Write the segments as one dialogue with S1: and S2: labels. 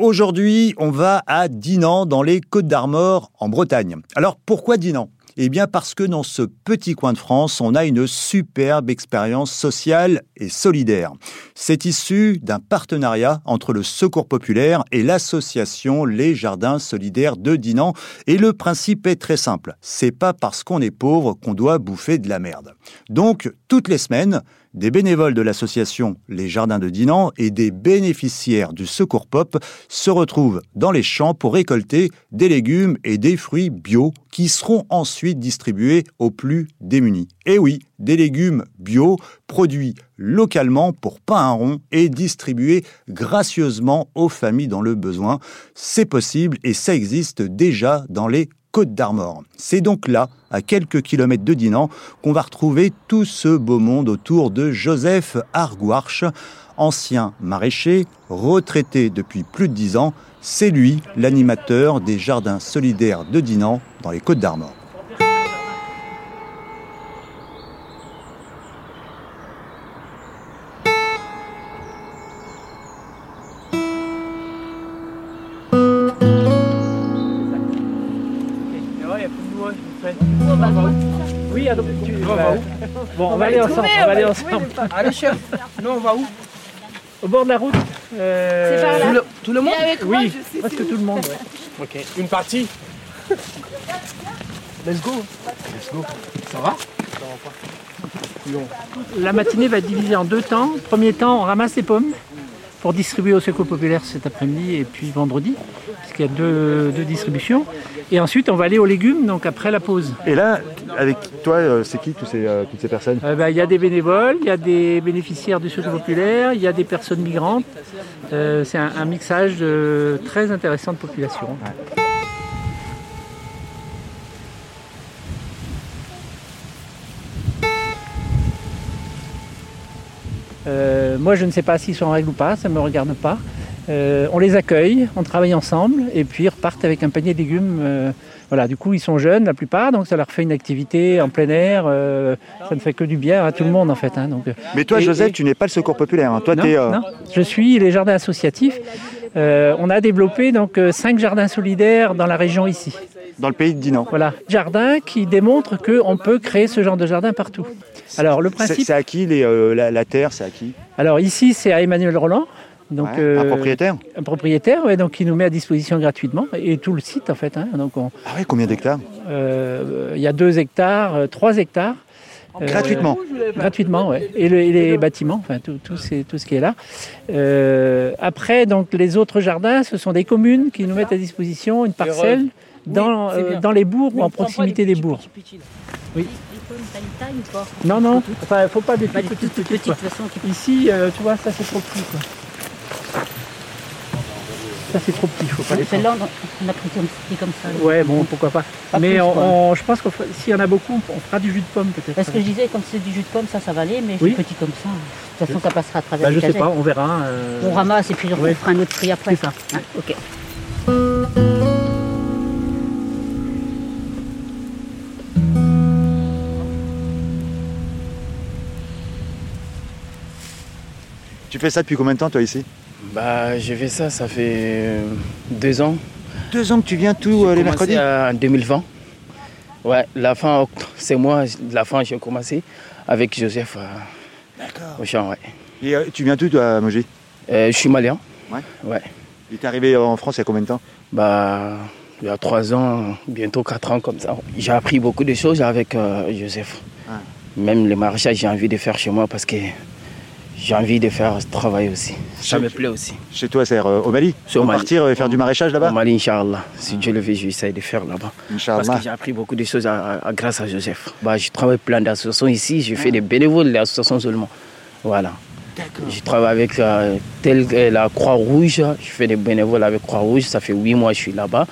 S1: Aujourd'hui, on va à Dinan, dans les Côtes d'Armor, en Bretagne. Alors pourquoi Dinan? Eh bien parce que dans ce petit coin de France, on a une superbe expérience sociale et solidaire. C'est issu d'un partenariat entre le Secours populaire et l'association Les Jardins solidaires de Dinan et le principe est très simple. C'est pas parce qu'on est pauvre qu'on doit bouffer de la merde. Donc toutes les semaines, des bénévoles de l'association Les Jardins de Dinan et des bénéficiaires du Secours Pop se retrouvent dans les champs pour récolter des légumes et des fruits bio qui seront ensuite distribués aux plus démunis. Et oui, des légumes bio produits localement pour pas un rond et distribués gracieusement aux familles dans le besoin. C'est possible et ça existe déjà dans les Côte d'Armor. C'est donc là, à quelques kilomètres de Dinan, qu'on va retrouver tout ce beau monde autour de Joseph Argouarche, ancien maraîcher, retraité depuis plus de dix ans. C'est lui l'animateur des jardins solidaires de Dinan dans les Côtes d'Armor.
S2: Oui, alors tu on va où Bon, on, va aller ensemble. On va aller ensemble.
S3: Allez, chef. Nous, on va où
S2: Au bord de la route.
S4: Euh, C'est par là.
S3: Tout le, tout le monde
S2: Oui, presque tout le monde. Ouais.
S3: Ok. Une partie Let's go. Let's go. Ça va
S2: La matinée va être divisée en deux temps. Premier temps, on ramasse les pommes pour distribuer au Secours populaire cet après-midi et puis vendredi, parce qu'il y a deux, deux, distributions. Et ensuite, on va aller aux légumes, donc après la pause.
S1: Et là, avec toi, euh, c'est qui tous ces, euh, toutes ces personnes
S2: euh, bah, Il y a des bénévoles, il y a des bénéficiaires du Secours populaire, il y a des personnes migrantes. Euh, c'est un, un, mixage de, très intéressant de population. Ouais. Euh, moi, je ne sais pas s'ils sont en règle ou pas, ça ne me regarde pas. Euh, on les accueille, on travaille ensemble, et puis ils repartent avec un panier de légumes. Euh, voilà, du coup, ils sont jeunes la plupart, donc ça leur fait une activité en plein air. Euh, ça ne fait que du bien à tout le monde, en fait. Hein, donc,
S1: Mais toi, et, Joseph, et... tu n'es pas le Secours populaire. Hein. Toi,
S2: non,
S1: es,
S2: non, je suis les jardins associatifs. on a développé donc cinq jardins solidaires dans la région ici.
S1: Dans le pays de Dinan.
S2: Voilà, jardins qui démontrent qu'on peut créer ce genre de jardin partout. Alors le principe.
S1: C'est à qui les, la, la, terre C'est à qui?
S2: Alors ici c'est à Emmanuel Roland. Donc,
S1: ouais, euh, un propriétaire
S2: Un propriétaire, ouais, donc qui nous met à disposition gratuitement et tout le site en fait. Hein, donc on,
S1: ah oui, combien d'hectares
S2: euh, Il y a 2 hectares, 3 hectares.
S1: Gratuitement
S2: Gratuitement, oui. Et, le, et, les bâtiments, enfin tout, tout, tout, ce qui est là. après, donc les autres jardins, ce sont des communes qui nous mettent à disposition une parcelle dans, oui, dans les bourgs ou en proximité des bourgs. Oui. Non, non, enfin, il ne faut pas des
S4: petites, petites, petites façon,
S2: Ici, euh, tu vois, ça c'est trop petit. Quoi. Ça c'est trop petit, il faut pas les
S4: Celle-là, on a pris comme, comme ça.
S2: Ouais, bon, pourquoi pas. pas mais plus, on, on, je pense que s'il y en a beaucoup, on fera du jus de pomme peut-être.
S4: Parce que je disais, comme c'est du jus de pomme, ça, ça va aller, mais oui. petit comme ça. De toute façon, ça passera à travers
S2: bah,
S4: les
S2: Je sais pas, on verra. Euh...
S4: On ramasse et puis on
S2: ouais.
S4: fera un autre prix après.
S2: C'est ça.
S4: Ah, ok.
S1: Tu fais ça depuis combien de temps toi ici?
S3: Bah j'ai fait ça, ça fait deux ans.
S1: Deux ans que tu viens tous euh, les mercredis
S3: En 2020. Ouais, la fin, c'est moi, la fin j'ai commencé avec Joseph euh, au champ, ouais.
S1: Et euh, tu viens d'où toi à Mogi
S3: euh, Je suis malien.
S1: Ouais.
S3: Ouais.
S1: T'es arrivé en France il y a combien de temps?
S3: Bah il y a trois ans, bientôt quatre ans comme ça. J'ai appris beaucoup de choses avec euh, Joseph.
S1: Ah.
S3: Même le maraîchage, j'ai envie de faire chez moi parce que j'ai envie de faire ce travail aussi. Ça me plaît aussi.
S1: Chez toi, c'est euh, au Mali?
S3: Mali.
S1: partir euh, faire du maraîchage là-bas?
S3: Au Mali, Inch'Allah. Si Dieu le veut, j'essaie de faire là-bas. Parce que j'ai appris beaucoup de choses à, à, grâce à Joseph. Bah, je travaille plein d'associations ici. Je fais ah. des bénévoles d'associations seulement. Voilà. Je travaille avec euh, tel, la Croix-Rouge. Je fais des bénévoles avec Croix-Rouge. Ça fait huit mois que je suis là-bas.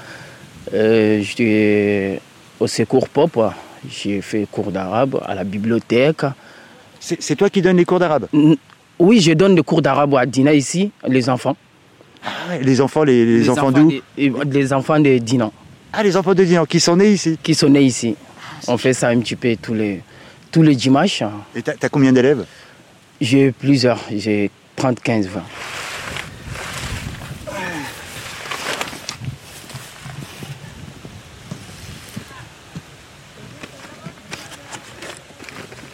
S3: Euh, je suis au secours pop. J'ai fait cours d'arabe à la bibliothèque.
S1: C'est toi qui donnes les cours d'arabe?
S3: Oui, je donne des cours d'arabe à Dina ici, les enfants.
S1: Ah, les enfants, les, les,
S3: les
S1: enfants, d'où
S3: Les enfants de Dinan.
S1: Ah, les enfants de Dinan, qui sont nés ici
S3: Qui sont nés ici. Ah, On fait ça un petit peu tous les, tous les dimanches.
S1: Et tu as, as, combien d'élèves?
S3: J'ai plusieurs, j'ai 30, 15, 20.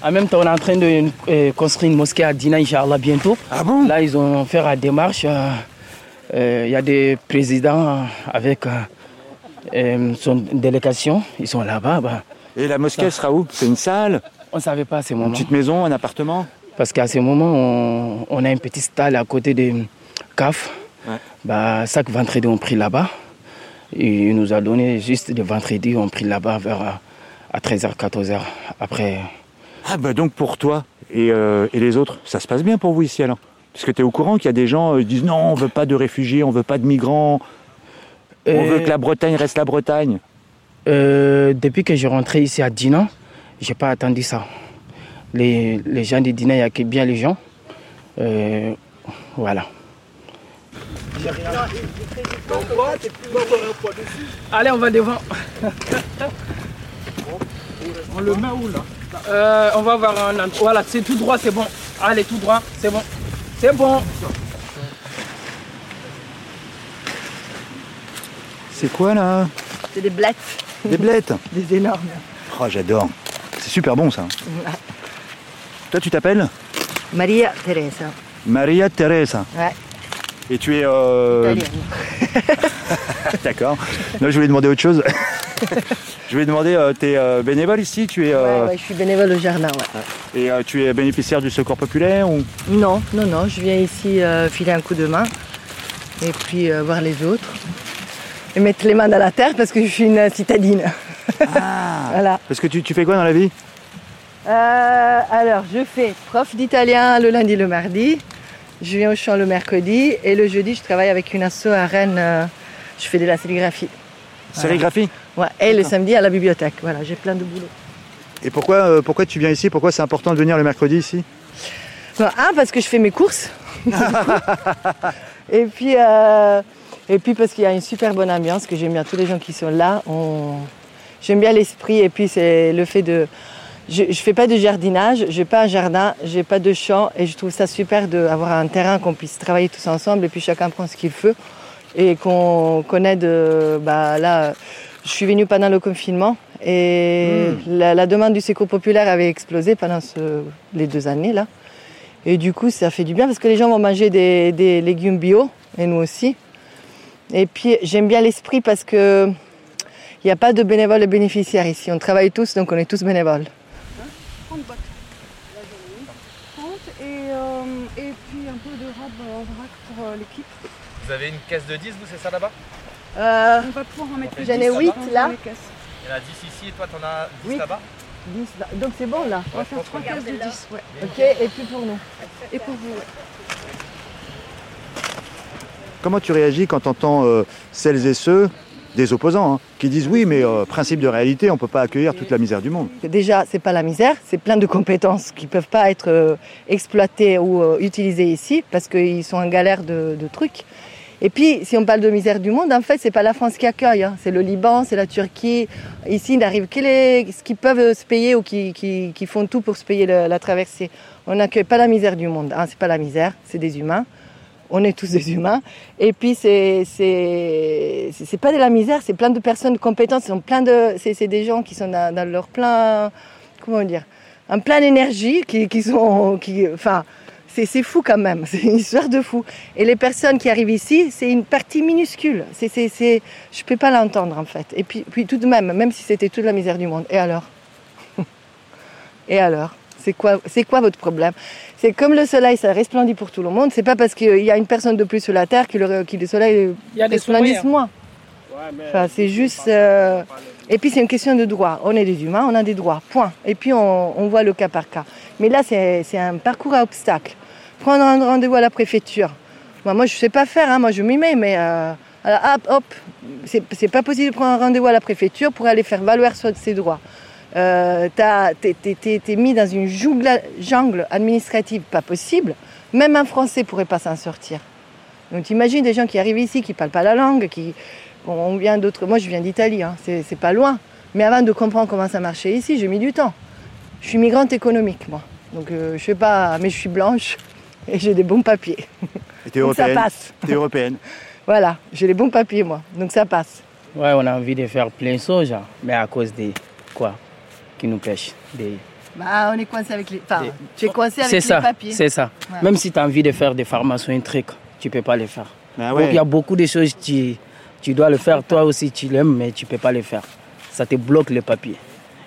S3: En même temps, on est en train de euh, construire une mosquée à Dina, Inch'Allah, bientôt.
S1: Ah bon?
S3: Là, ils ont fait la démarche. Il y a des présidents avec son délégation. Ils sont là-bas. Bah.
S1: Et la mosquée sera où? C'est une salle?
S3: On ne savait pas à ce moment.
S1: Une petite maison, un appartement?
S3: Parce qu'à ce moment, on, a une petite salle à côté des CAF. Bah, chaque vendredi, on prie là-bas. Il nous a donné juste des vendredis, on prie là-bas vers à 13h, 14h. Après.
S1: Ah, bah donc pour toi euh, et, les autres, ça se passe bien pour vous ici alors? Parce que tu es au courant qu'il y a des gens qui euh, disent non, on veut pas de réfugiés, on veut pas de migrants, on veut que la Bretagne reste la Bretagne.
S3: Euh, depuis que je rentré ici à Dinan, j'ai pas attendu ça. Les, les gens de Dinan, il y a que bien les gens. voilà. Allez, on va devant. on le met où là? Euh, On va voir un. Voilà, c'est tout droit, c'est bon. Allez, tout droit, c'est bon. C'est bon.
S1: C'est quoi là?
S5: C'est des blettes.
S1: Des blettes?
S5: Des énormes.
S1: Oh, j'adore. C'est super bon ça. Toi, tu t'appelles?
S5: Maria Teresa.
S1: Maria Teresa.
S5: Ouais.
S1: Et tu es. Euh... D'accord. Non, je voulais demander autre chose. je voulais demander, euh, tu es euh, bénévole ici tu es,
S5: euh, ouais, je suis bénévole au jardin. Ouais.
S1: Et tu es bénéficiaire du secours populaire ou?
S5: Non, non, non. Je viens ici filer un coup de main et puis voir les autres. Et mettre les mains dans la terre parce que je suis une citadine.
S1: Ah, voilà. Parce que tu, tu fais quoi dans la vie?
S5: Alors, je fais prof d'italien le lundi, le mardi. Je viens au champ le mercredi et le jeudi, je travaille avec une asso à Rennes. Je fais de la sérigraphie.
S1: Sérigraphie?
S5: Ouais, et le samedi à la bibliothèque. Voilà, j'ai plein de boulot.
S1: Et pourquoi, euh, pourquoi tu viens ici? Pourquoi c'est important de venir le mercredi ici?
S5: Un, parce que je fais mes courses. et, puis, euh, et puis parce qu'il y a une super bonne ambiance, que j'aime bien tous les gens qui sont là. J'aime bien l'esprit et puis c'est le fait de je ne fais pas de jardinage, je n'ai pas un jardin, je n'ai pas de champ et je trouve ça super d'avoir un terrain qu'on puisse travailler tous ensemble et puis chacun prend ce qu'il veut et qu'on connaît de... Bah, là, je suis venue pendant le confinement et hmm. la, demande du secours populaire avait explosé pendant les deux années là. Et du coup, ça fait du bien parce que les gens vont manger des, des légumes bio et nous aussi. Et puis, j'aime bien l'esprit parce que il n'y a pas de bénévoles et bénéficiaires ici. On travaille tous, donc on est tous bénévoles. 30 boîtes la journée. 30 et, euh, et puis un peu de robe en vrac pour euh, l'équipe.
S6: Vous avez une caisse de 10 vous c'est ça là-bas?
S5: Euh, On va pouvoir en mettre J'en ai 8 là.
S6: Il y en a 10 ici et toi t'en as 10 là-bas
S5: 10 là. Donc c'est bon là On va faire 3 caisses de 10. Ouais. Ok, et puis pour nous. Et pour vous, ouais.
S1: Comment tu réagis quand tu entends euh, celles et ceux des opposants hein, qui disent oui, mais euh, principe de réalité, on ne peut pas accueillir toute la misère du monde.
S5: Déjà, c'est pas la misère, c'est plein de compétences qui ne peuvent pas être euh, exploitées ou euh, utilisées ici parce qu'ils sont en galère de, trucs. Et puis, si on parle de misère du monde, en fait, c'est pas la France qui accueille, hein. c'est le Liban, c'est la Turquie. Ici, il n'arrive que ce qui peuvent se payer ou qui, qui, font tout pour se payer la traversée. On n'accueille pas la misère du monde. Hein. C'est pas la misère, c'est des humains on est tous des humains. Et puis c'est c'est pas de la misère, c'est plein de personnes compétentes, de c'est des gens qui sont dans, leur plein comment dire, un plein d'énergie qui, qui sont qui enfin c'est fou quand même, c'est une histoire de fou. Et les personnes qui arrivent ici, c'est une partie minuscule. C'est, c'est, je peux pas l'entendre en fait. Et puis, puis tout de même, même si c'était toute la misère du monde. Et alors? Et alors? C'est quoi, c'est quoi votre problème? C'est comme le soleil, ça resplendit pour tout le monde. C'est pas parce qu'il y a une personne de plus sur la terre que le, le soleil resplendisse moins. enfin, c'est juste. Euh, et puis c'est une question de droit. On est des humains, on a des droits. Point. Et puis on, voit le cas par cas. Mais là, c'est un parcours à obstacles. Prendre un rendez-vous à la préfecture. Moi, moi je sais pas faire. Hein. Moi, je m'y mets, mais euh, hop, hop. C'est pas possible de prendre un rendez-vous à la préfecture pour aller faire valoir ses droits euh, t'es mis dans une jungle, administrative pas possible, même un Français pourrait pas s'en sortir. Donc t'imagines des gens qui arrivent ici, qui parlent pas la langue, qui on vient d'autres. Moi je viens d'Italie, hein, c'est pas loin. Mais avant de comprendre comment ça marchait ici, j'ai mis du temps. Je suis migrante économique moi, donc euh, je sais pas, mais je suis blanche et j'ai des bons papiers.
S1: Et t'es européenne. ça passe. T'es européenne.
S5: voilà, j'ai les bons papiers moi, donc ça passe.
S3: Ouais, on a envie de faire plein de choses, mais à cause des quoi? Qui nous pêchent, des
S5: Bah, on est coincé avec les. Enfin, tu es coincé avec
S3: les ça,
S5: papiers.
S3: C'est ça. Même si tu as envie de faire des formations, un truc, tu peux pas les faire. Ah il y a beaucoup de choses, tu, tu dois le faire. Toi aussi, tu l'aimes, mais tu peux pas les faire. Ça te bloque les papiers.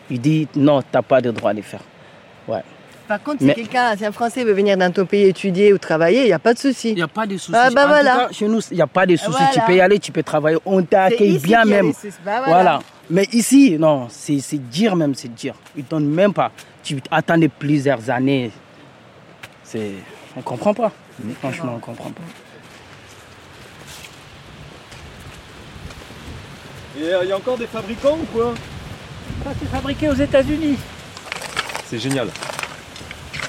S3: Il dit non, tu n'as pas de droit de les faire. Ouais.
S5: Par contre, si quelqu'un, si un Français veut venir dans ton pays étudier ou travailler, il n'y a pas de souci.
S3: Il n'y a pas de souci. Ah bah voilà. chez nous, il n'y a pas de souci. Tu peux y aller, tu peux travailler. On t'accueille bien même. Bah voilà. Mais ici, non, c'est dire même, c'est dire. Ils ne donnent même pas. Tu attendais plusieurs années. C'est... On ne comprend pas. Franchement, on ne comprend pas.
S6: Et euh, il y a encore des fabricants ou quoi?
S2: Ça, c'est fabriqué aux États-Unis.
S6: C'est génial.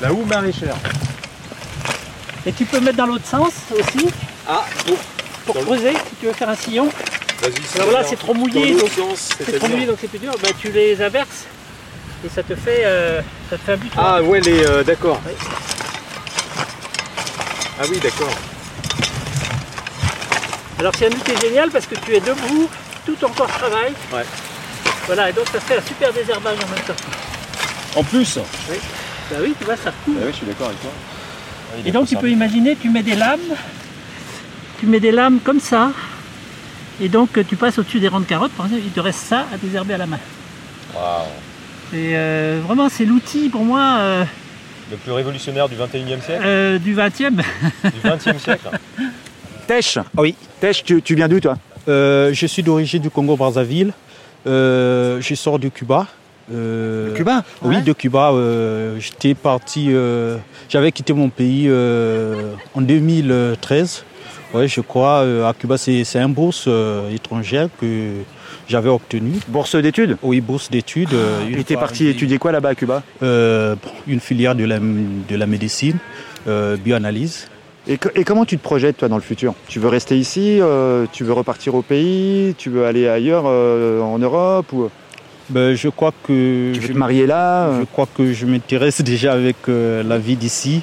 S6: La houe maraîchère.
S2: Et tu peux mettre dans l'autre sens aussi.
S6: Ah,
S2: pour, pour creuser, si tu veux faire un sillon. Alors là, c'est trop mouillé, donc c'est trop mouillé, donc c'est plus dur. Bah, tu les averses et ça te fait, euh, ça te fait un but.
S6: Ah ouais, les, euh, d'accord. Ah oui, d'accord.
S2: Alors c'est un outil génial parce que tu es debout, tout ton corps travaille.
S6: Ouais.
S2: Voilà, et donc ça fait un super désherbage en même temps.
S6: En plus
S2: Oui. Bah oui, tu vois, ça coule.
S6: Bah oui, je suis d'accord avec toi.
S2: et donc tu peux imaginer, tu mets des lames, tu mets des lames comme ça, et donc tu passes au-dessus des rangs de carottes, par exemple, il te reste ça à désherber à la main.
S6: Waouh
S2: Et euh, vraiment, c'est l'outil pour moi. Euh,
S6: le plus révolutionnaire du 21e siècle
S2: euh, Du 20e.
S6: du 20e siècle.
S1: Tèche
S7: Oui.
S1: Tèche, tu, viens d'où toi?
S7: Je suis d'origine du Congo-Brazzaville. je sors du Cuba.
S1: De Cuba?
S7: Oui, de Cuba. J'étais parti. J'avais quitté mon pays en 2013 oui, je crois. Euh, à Cuba, c'est un bourse euh, étrangère que j'avais obtenu.
S1: Bourse d'études?
S7: Oui, bourse d'études.
S1: Euh, tu étais parti étudier quoi là-bas à Cuba?
S7: Une filière de la, de la médecine, bioanalyse.
S1: Et, et, comment tu te projettes toi dans le futur? Tu veux rester ici Tu veux repartir au pays Tu veux aller ailleurs en Europe ou...
S7: Ben, je crois que
S1: tu veux te marier là
S7: Je crois que je m'intéresse déjà avec la vie d'ici.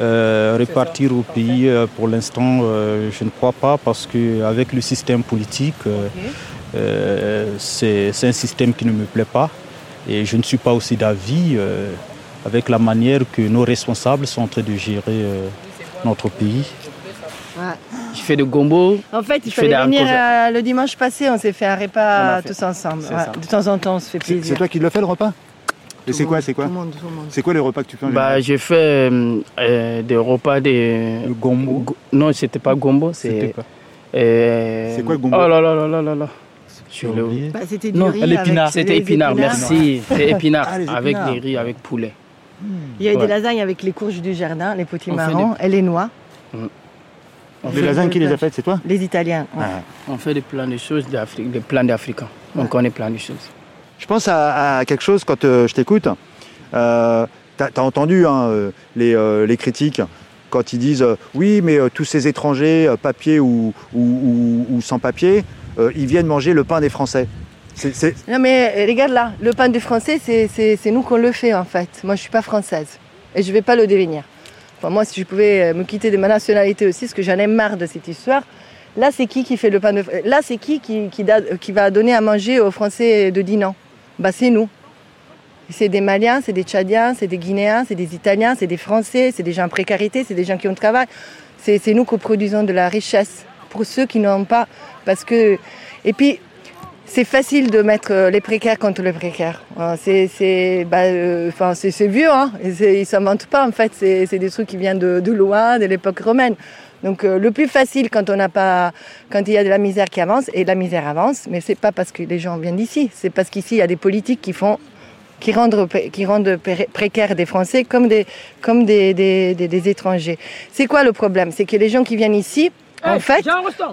S7: Euh, repartir au pays, euh, pour l'instant, euh, je ne crois pas parce qu'avec le système politique, c'est un système qui ne me plaît pas. Et je ne suis pas aussi d'avis avec la manière que nos responsables sont en train de gérer notre pays.
S3: Je fais de gombo.
S5: En fait, il fallait venir le dimanche passé, on s'est fait un repas tous ensemble. de temps en temps, on se fait plaisir.
S1: C'est toi qui le fais le repas? Et c'est quoi, c'est quoi C'est quoi les repas que tu fais
S3: Bah, j'ai fait euh, euh, des repas de
S7: gombo.
S3: Non, c'était pas gombo,
S1: c'est. Euh... C'est quoi le gombo?
S3: Oh là là là là là là.
S5: Bah, c'était du riz
S3: l'épinard. C'était épinard, merci. C'était épinard ah, avec des riz, avec poulet.
S5: Il y a des lasagnes avec les courges du jardin, les petits marrons et les noix. Mm.
S1: Les lasagnes, qui les a faites, c'est toi
S5: Les Italiens. Ah.
S3: On fait des plans de choses d'Afrique, des plans d'Africains. On connaît plein de choses.
S1: Je pense à, quelque chose quand euh, je t'écoute. Euh, tu as, entendu hein, euh, les, critiques quand ils disent oui, mais tous ces étrangers, papier ou, sans papier, ils viennent manger le pain des Français.
S5: Non mais regarde là, le pain des Français, c'est nous qu'on le fait en fait. Moi je suis pas française et je vais pas le devenir. Moi si je pouvais me quitter de ma nationalité aussi, parce que j'en ai marre de cette histoire, là c'est qui qui fait le pain de Là c'est qui qui, qui, va donner à manger aux Français de Dinan? Bah, c'est nous. C'est des Maliens, c'est des Tchadiens, c'est des Guinéens, c'est des Italiens, c'est des Français, c'est des gens en précarité, c'est des gens qui ont travail. C'est nous qui produisons de la richesse pour ceux qui n'ont pas. Parce que... Et puis, c'est facile de mettre euh, les précaires contre les précaires. C'est bah, euh, vieux, hein. ils ne s'inventent pas en fait. C'est des trucs qui viennent de, loin, de l'époque romaine. Donc euh, le plus facile quand on n'a pas, quand il y a de la misère qui avance, et la misère avance, mais c'est pas parce que les gens viennent d'ici, c'est parce qu'ici il y a des politiques qui font, qui rendent, précaires des Français comme des, des étrangers. C'est quoi le problème? C'est que les gens qui viennent ici, en fait,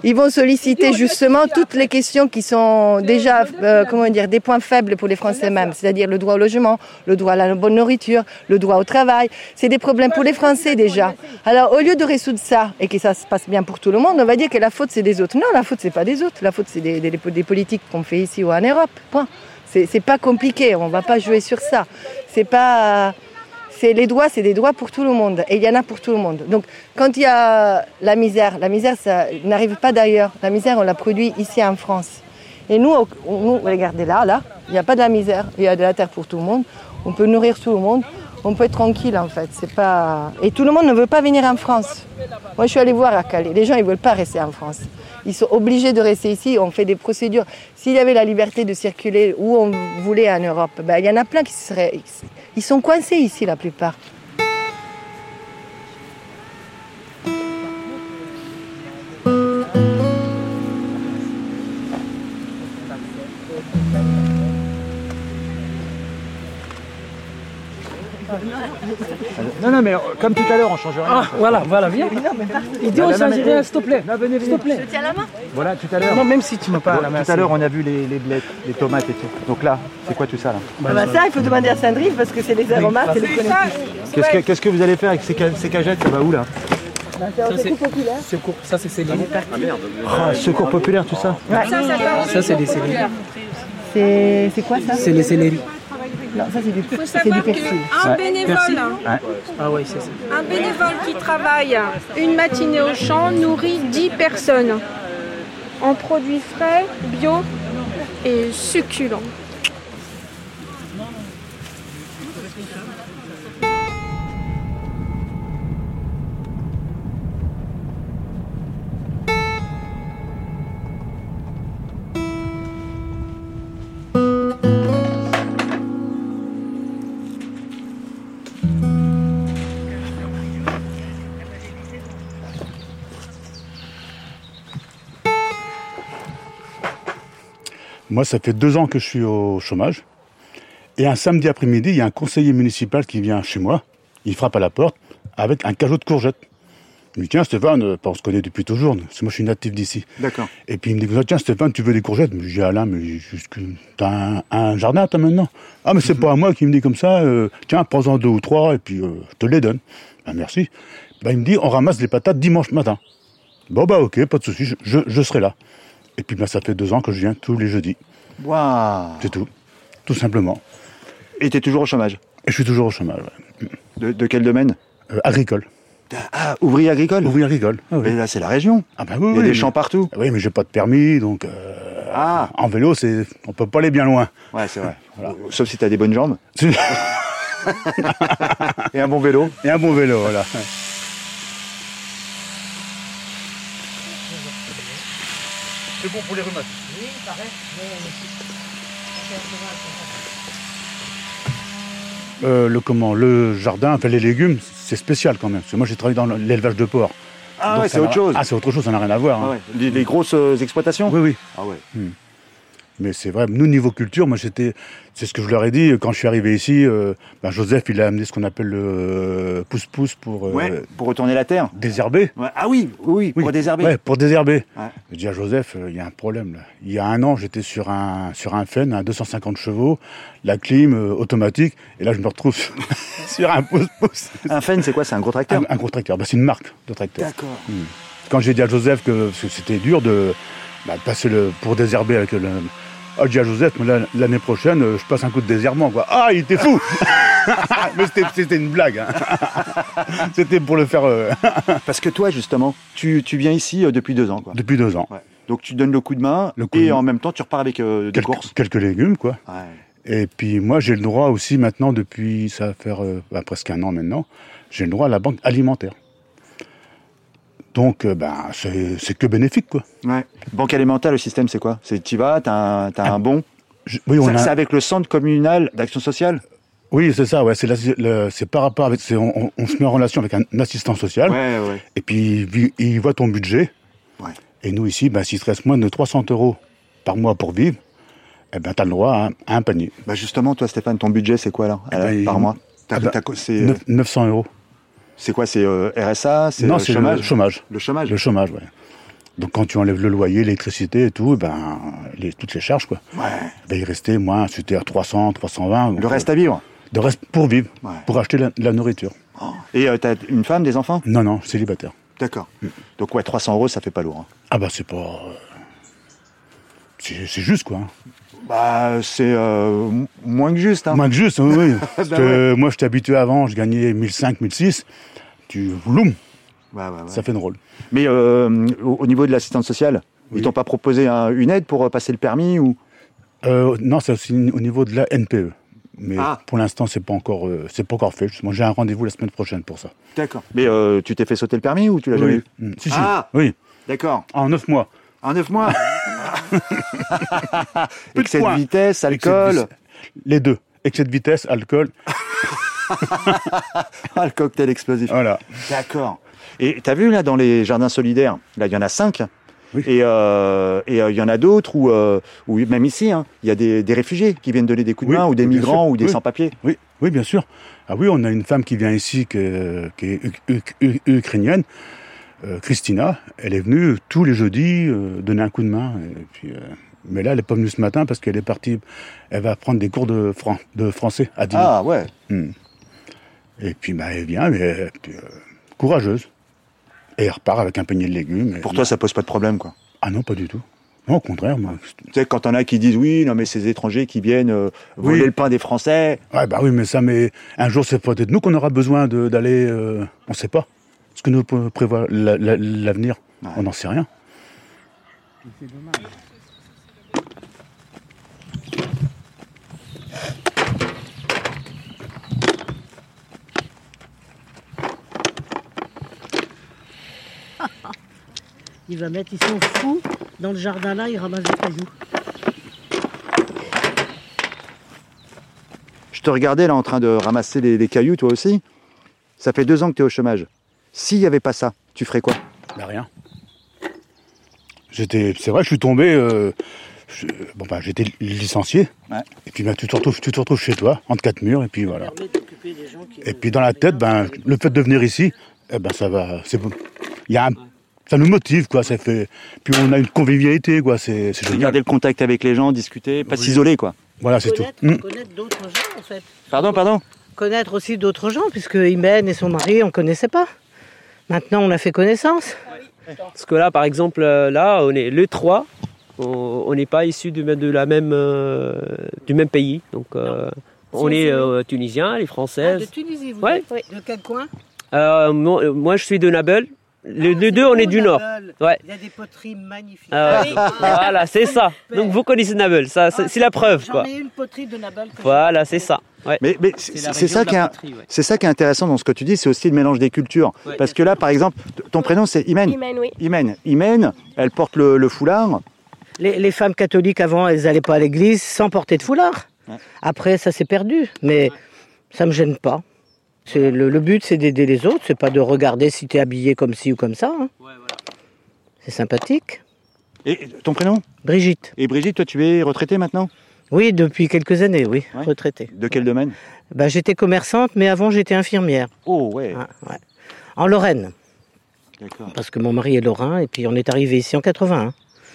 S5: ils vont solliciter justement toutes les questions qui sont déjà, euh, comment dire, des points faibles pour les Français même, c'est-à-dire le droit au logement, le droit à la bonne nourriture, le droit au travail. C'est des problèmes pour les Français déjà. Alors, au lieu de résoudre ça et que ça se passe bien pour tout le monde, on va dire que la faute c'est des autres. Non, la faute c'est pas des autres. La faute c'est des, des, politiques qu'on fait ici ou en Europe. Point. C'est pas compliqué. On va pas jouer sur ça. C'est pas les droits, c'est des droits pour tout le monde. Et il y en a pour tout le monde. Donc, quand il y a la misère, la misère, ça n'arrive pas d'ailleurs. La misère, on la produit ici en France. Et nous, nous regardez là, là, il n'y a pas de la misère. Il y a de la terre pour tout le monde. on peut nourrir tout le monde, on peut être tranquille en fait. C'est pas... Et tout le monde ne veut pas venir en France. Moi je suis allée voir à Calais, les gens ils ne veulent pas rester en France. Ils sont obligés de rester ici, on fait des procédures. S'il y avait la liberté de circuler où on voulait en Europe, ben, il y en a plein qui seraient... Ils sont coincés ici la plupart.
S1: Non, mais euh, comme tout à l'heure, on change rien.
S2: Ah, voilà, voilà, viens. Il dit on change rien, s'il te plaît.
S1: Non, venez,
S2: S'il te plaît.
S5: tiens la main
S1: Voilà, tout à l'heure.
S2: Non, même si tu m'as pas
S1: Bon,
S2: la main.
S1: tout à l'heure, on a vu les, les blettes, les tomates et tout. Donc là, c'est quoi tout ça là
S5: Ah bah ça, il faut demander à Sandrine parce que c'est les aromates et les connaissances.
S1: Qu'est-ce que, qu'est-ce que vous allez faire avec ces, ces cagettes Ça va où là
S2: c'est populaire. Ça, c'est Céline.
S1: Ah, Secours populaire, tout ça
S2: Ça, c'est des céleri.
S5: C'est c'est quoi ça
S2: C'est les céleri.
S5: Non, ça c'est du,
S8: Il faut savoir qu'un bénévole,
S2: Ah ça.
S8: un bénévole qui travaille une matinée au champ nourrit 10 personnes en produits frais, bio et succulents.
S9: Moi, ça fait deux ans que je suis au chômage. Et un samedi après-midi, il y a un conseiller municipal qui vient chez moi. Il frappe à la porte avec un cajot de courgettes. Il me dit, tiens, Stéphane, on se connaît depuis toujours. parce que Moi, je suis natif d'ici.
S1: D'accord.
S9: Et puis, il me dit, tiens, Stéphane, tu veux des courgettes? Je dis, Alain, mais t'as un, un jardin, toi, maintenant? Ah, mais c'est pas à moi qui me dit comme ça. euh, tiens, prends-en deux ou trois, et puis euh, je te les donne. Ben, merci. Ben, il me dit, on ramasse les patates dimanche matin. Bon, bah, ok, pas de souci, je, je- je serai là. Et puis, ben, ça fait deux ans que je viens tous les jeudis.
S1: Waouh
S9: C'est tout. Tout simplement.
S1: Et t'es toujours au chômage?
S9: Et je suis toujours au chômage. ouais.
S1: de, de quel domaine?
S9: Euh, agricole.
S1: Ah, ouvrier agricole?
S9: Ouvrier agricole. Ah, oui.
S1: Mais là, c'est la région.
S9: Ah bah oui,
S1: Il y a
S9: oui,
S1: des
S9: mais-
S1: champs partout.
S9: Oui, mais j'ai pas de permis, donc euh,
S1: Ah,
S9: en vélo, c'est, on peut pas aller bien loin.
S1: ouais, c'est vrai. Sauf si t'as des bonnes jambes
S9: C'est-
S1: et un bon vélo.
S9: Et un bon vélo, voilà. C'est bon pour les rhumates. Euh, le comment Le jardin, enfin les légumes, c'est spécial quand même. Parce que moi j'ai travaillé dans l'élevage de porc.
S1: Ah
S9: Donc,
S1: ouais,
S9: ça
S1: c'est autre chose.
S9: Ah c'est autre chose, ça n'a rien à voir.
S1: Ah
S9: hein.
S1: ouais. les, les grosses euh, exploitations
S9: Oui, oui.
S1: Ah ouais.
S9: Mais c'est vrai, nous, niveau culture, moi, j'étais. C'est ce que je leur ai dit quand je suis arrivé ici. euh, ben, Joseph, il a amené ce qu'on appelle le euh, pouce-pouce pour euh,
S1: Ouais, pour retourner la terre.
S9: désherber.
S1: Ouais. Ah oui, oui, pour désherber.
S9: Ouais, pour désherber.
S1: Ouais.
S9: Je dis à Joseph, euh, il y a un problème là. Il y a un an, j'étais sur un, sur un Fen, un 250 chevaux, la clim automatique, et là, je me retrouve sur un pouce-pouce.
S1: Un Fen, c'est quoi? C'est un gros tracteur?
S9: Un, un gros tracteur. Ben, c'est une marque de tracteur.
S1: D'accord.
S9: Quand j'ai dit à Joseph que, que c'était dur de bah, passer le, pour désherber avec le. Ah, j'ai dit à Joseph, l'année prochaine, euh, je passe un coup de désherbement, quoi. Ah, il était fou Mais c'était, une blague. hein. c'était pour le faire euh,
S1: Parce que toi, justement, tu, tu viens ici euh, depuis deux ans. Quoi.
S9: depuis deux ans.
S1: Ouais. Donc tu donnes le coup de main
S9: Le coup
S1: et en même temps, tu repars avec euh, des
S9: Quelques,
S1: courses.
S9: quelques légumes, quoi.
S1: Ouais.
S9: Et puis moi, j'ai le droit aussi maintenant, depuis, ça va faire euh, bah, presque un an maintenant, j'ai le droit à la banque alimentaire. Donc, euh, ben, c'est, que bénéfique, quoi.
S1: Ouais. Banque alimentaire, le système, c'est quoi? C'est tu vas, tu as, un, t'as un bon?
S9: Je- oui, on
S1: C'est
S9: a-
S1: c'est avec le centre communal d'action sociale?
S9: Oui, c'est ça, ouais. C'est, par rapport avec. on, se met en relation avec un assistant social.
S1: Ouais, ouais.
S9: Et puis, il voit ton budget.
S1: Ouais.
S9: Et nous, ici, ben, s'il te reste moins de 300 euros par mois pour vivre, eh ben, tu as le droit à, à un panier.
S1: Bah justement, toi, Stéphane, ton budget, c'est quoi là?
S9: Eh ben,
S1: par
S9: il-
S1: mois? T'as-
S9: ah bah, 900 euros.
S1: C'est quoi C'est euh, RSA C'est
S9: Non,
S1: euh,
S9: c'est
S1: chômage
S9: le chômage.
S1: Le chômage
S9: Le chômage, ouais. Donc, quand tu enlèves le loyer, l'électricité et tout, eh ben, les, toutes les charges, quoi.
S1: Ouais.
S9: Ben, il restait, moi, c'était à 300, 320. donc,
S1: Le reste
S9: euh,
S1: à vivre
S9: De reste pour vivre,
S1: Ouais.
S9: pour acheter la, la nourriture.
S1: Et euh, t'as une femme, des enfants?
S9: Non, non, célibataire.
S1: D'accord. Donc ouais, 300 euros, ça fait pas lourd. hein.
S9: Ah bah c'est pas... C'est c'est juste, quoi. hein.
S1: Bah c'est euh, moins que juste. Hein.
S9: Moins que juste, oui. oui. Parce
S1: Bah
S9: que Moi, je t'ai habitué avant, je gagnais 1005, 1006. Tu... Loum,
S1: Ouais, ouais, ouais.
S9: ça fait drôle.
S1: Mais euh, au, au niveau de l'assistance sociale,
S9: Oui.
S1: ils t'ont pas proposé un- une aide pour euh, passer le permis ou?
S9: Euh, non, c'est aussi au niveau de la NPE. Mais
S1: Ah.
S9: pour l'instant, c'est pas encore, euh, c'est pas encore fait. Justement, j'ai un rendez-vous la semaine prochaine pour ça.
S1: D'accord. Mais euh, tu t'es fait sauter le permis ou tu l'as jamais eu?
S9: Mm. Si, si.
S1: Ah.
S9: Oui.
S1: D'accord.
S9: En neuf mois.
S1: En neuf mois. Excès de vitesse,
S9: Excès de
S1: alcool.
S9: vitesse. Les deux. Excès de vitesse, alcool.
S1: Ah, le cocktail explosif.
S9: Voilà.
S1: D'accord. Et t'as vu là dans les jardins solidaires, là il y en a cinq.
S9: Oui.
S1: Et euh, et, euh, il y en a d'autres où, euh, où même ici, hein, il y a des, des réfugiés qui viennent donner des coups de
S9: Oui,
S1: main, ou des migrants,
S9: sûr.
S1: ou des
S9: Oui.
S1: sans-papiers.
S9: Oui, oui, bien sûr. Ah oui, on a une femme qui vient ici, qui est, qui ukrainienne, euh, Christina. Elle est venue tous les jeudis euh, donner un coup de main. Et puis, euh, mais là, elle n'est pas venue ce matin parce qu'elle est partie. Elle va prendre des cours de, fran- de français à Dinan.
S1: Ah ouais.
S9: Hmm. Et puis, bah, elle vient, mais puis, courageuse. Et elle repart avec un panier de légumes. Et-
S1: Pour toi, ça pose pas de problème, quoi.
S9: Ah non, pas du tout. Non, au contraire, moi.
S1: Tu sais, quand on a qui disent oui, non mais ces étrangers qui viennent euh, voler
S9: Oui.
S1: le pain des Français.
S9: Ouais, bah oui, mais ça, mais un jour, c'est peut-être nous qu'on aura besoin d'aller. euh, on ne sait pas. Ce que nous la- l'avenir,
S1: Ouais.
S9: on n'en sait rien.
S10: Il va mettre, ils sont fous. Dans le jardin là, il ramasse des cailloux.
S1: Je te regardais là en train de ramasser les, les cailloux, toi aussi. Ça fait deux ans que tu es au chômage. S'il n'y avait pas ça, tu ferais quoi?
S9: Bah rien. J'étais, c'est vrai, je suis tombé. euh, je- bon bah, j'étais licencié.
S1: Ouais.
S9: Et puis bah, tu te retrouves, tu te retrouves chez toi, entre quatre murs, et puis voilà.
S10: Permet d'occuper des gens qui
S9: Et puis dans la tête, ben, le fait de venir ici, eh ben ça va, c'est bon. Il y a un- ça nous motive quoi. Ça fait. Puis on a une convivialité quoi. C'est, génial.
S1: Garder le contact avec les gens, discuter, pas
S9: Oui.
S1: s'isoler quoi.
S9: Voilà, c'est tout.
S10: connaître,
S9: Hmm.
S10: connaître d'autres gens en fait.
S1: Pardon, pardon?
S10: Connaître aussi d'autres gens, puisque Imen et son mari, on ne connaissait pas. Maintenant, on a fait connaissance.
S11: Parce que là, par exemple, euh, là, on est le 3. On n'est pas issu du, même- de la même, euh, du même pays. Donc, euh, on est euh, tunisien, les françaises.
S10: Tunisie, vous
S11: Ouais.
S10: êtes De quel coin?
S11: Euh, moi, moi, je suis de Nabeul. Les deux, on est du nord. Ouais.
S10: Il y a des poteries magnifiques.
S11: Ah ouais. voilà, c'est ça. Donc, vous connaissez Nabeul. Ça, c'est la preuve,
S10: J'en
S11: quoi.
S10: ai une poterie de Nabal. que
S11: Voilà, c'est ça. Ouais.
S1: Mais, mais
S11: C'est
S1: ça, qui est,
S11: ouais.
S1: ça qui intéressant dans ce que tu dis, c'est aussi le mélange des cultures.
S11: Ouais.
S1: Parce que là, par exemple, ton prénom c'est Imen.
S8: Imen, oui.
S1: Imen. Imen, elle porte le, le foulard.
S10: Les, les femmes catholiques avant, elles n'allaient pas à l'église sans porter de foulard.
S1: Ouais.
S10: Après, ça s'est perdu. Mais ça me gêne pas. C'est le, le but, c'est d'aider les autres. C'est pas de regarder si tu es habillé comme ci ou comme ça. hein. C'est sympathique.
S1: Et ton prénom?
S10: Brigitte.
S1: Et Brigitte, toi tu es retraitée maintenant?
S10: Oui, depuis quelques années, oui,
S1: Ouais.
S10: retraitée.
S1: De quel domaine?
S10: Bah, j'étais commerçante, mais avant j'étais infirmière.
S1: Oh ouais,
S10: Ouais, ouais. En Lorraine,
S1: d'accord.
S10: parce que mon mari est lorrain, et puis on est arrivé ici en 81.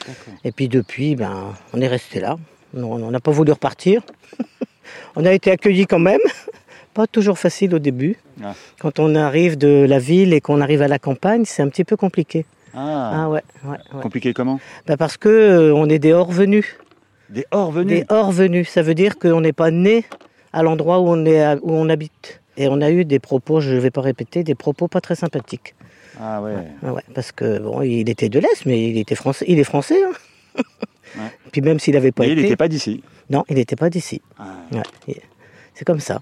S1: D'accord.
S10: Et puis depuis, ben, on est resté là. On on n'a pas voulu repartir. on a été accueillis quand même. Pas toujours facile au début.
S1: Ah.
S10: Quand on arrive de la ville et qu'on arrive à la campagne, c'est un petit peu compliqué.
S1: Ah,
S10: Ah ouais, ouais, ouais.
S1: compliqué comment?
S10: Bah, parce que euh, on est des hors venus.
S1: Des hors venus.
S10: Des hors venus, ça veut dire qu'on n'est pas né à l'endroit où on est où on habite. Et on a eu des propos, je ne vais pas répéter, des propos pas très sympathiques.
S1: Ah ouais.
S10: Ouais, parce que bon, il était de l'Est, mais il était français. Il est français. hein.
S1: Ouais.
S10: Puis même s'il n'avait pas
S1: Mais il
S10: été,
S1: n'était pas d'ici.
S10: non, il n'était pas d'ici.
S1: Ah.
S10: Ouais, il- C'est comme ça.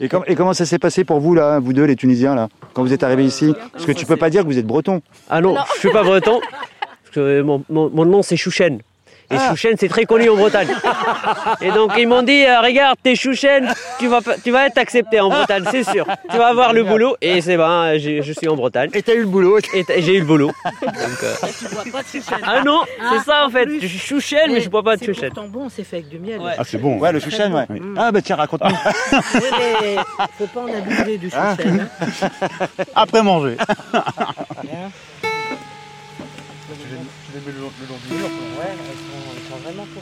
S1: Et, com- et comment ça s'est passé pour vous là, vous deux les Tunisiens là, quand vous êtes arrivés ici? Parce que tu peux pas dire que vous êtes breton.
S11: Ah non, je suis pas breton. Parce que mon, mon- mon nom, c'est Chouchen. Et
S1: Ah.
S11: Chouchen, c'est très connu en Bretagne. Et donc, ils m'ont dit, euh, regarde, t'es Chouchen, tu vas, pas- tu vas être accepté en Bretagne, c'est sûr. Tu vas avoir le boulot. Et c'est ben, je suis en Bretagne.
S1: Et t'as eu le boulot.
S11: Et j'ai eu le boulot. Donc, euh, Ah non, c'est ça en fait. Je suis Chouchen, mais je bois pas de Chouchen.
S10: pourtant bon, c'est fait avec du miel.
S11: Ouais.
S9: Ah, c'est bon.
S1: Ouais, le chouchen, ouais.
S9: Oui.
S1: Ah bah tiens, raconte-nous.
S10: Oui, mais faut pas en abuser du
S1: Ah.
S10: chouchen. hein.
S9: Après manger.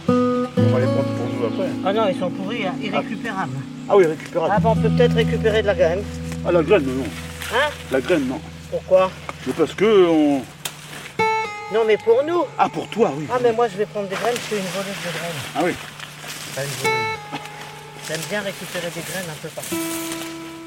S9: On va les prendre pour nous après.
S10: Ah non, ils sont pourris, hein, irrécupérables.
S9: Ah oui, récupérable.
S10: Ah, bah, on peut peut-être récupérer de la graine.
S9: Ah, la graine, non.
S10: Hein
S9: La graine, non.
S10: Pourquoi
S9: Mais parce que on.
S10: Non, mais pour nous.
S9: Ah, pour toi, oui.
S10: Ah, mais moi, je vais prendre des graines, je suis une voleuse de graines.
S9: Ah oui.
S10: Pas une voleuse. J'aime bien récupérer des graines un peu partout.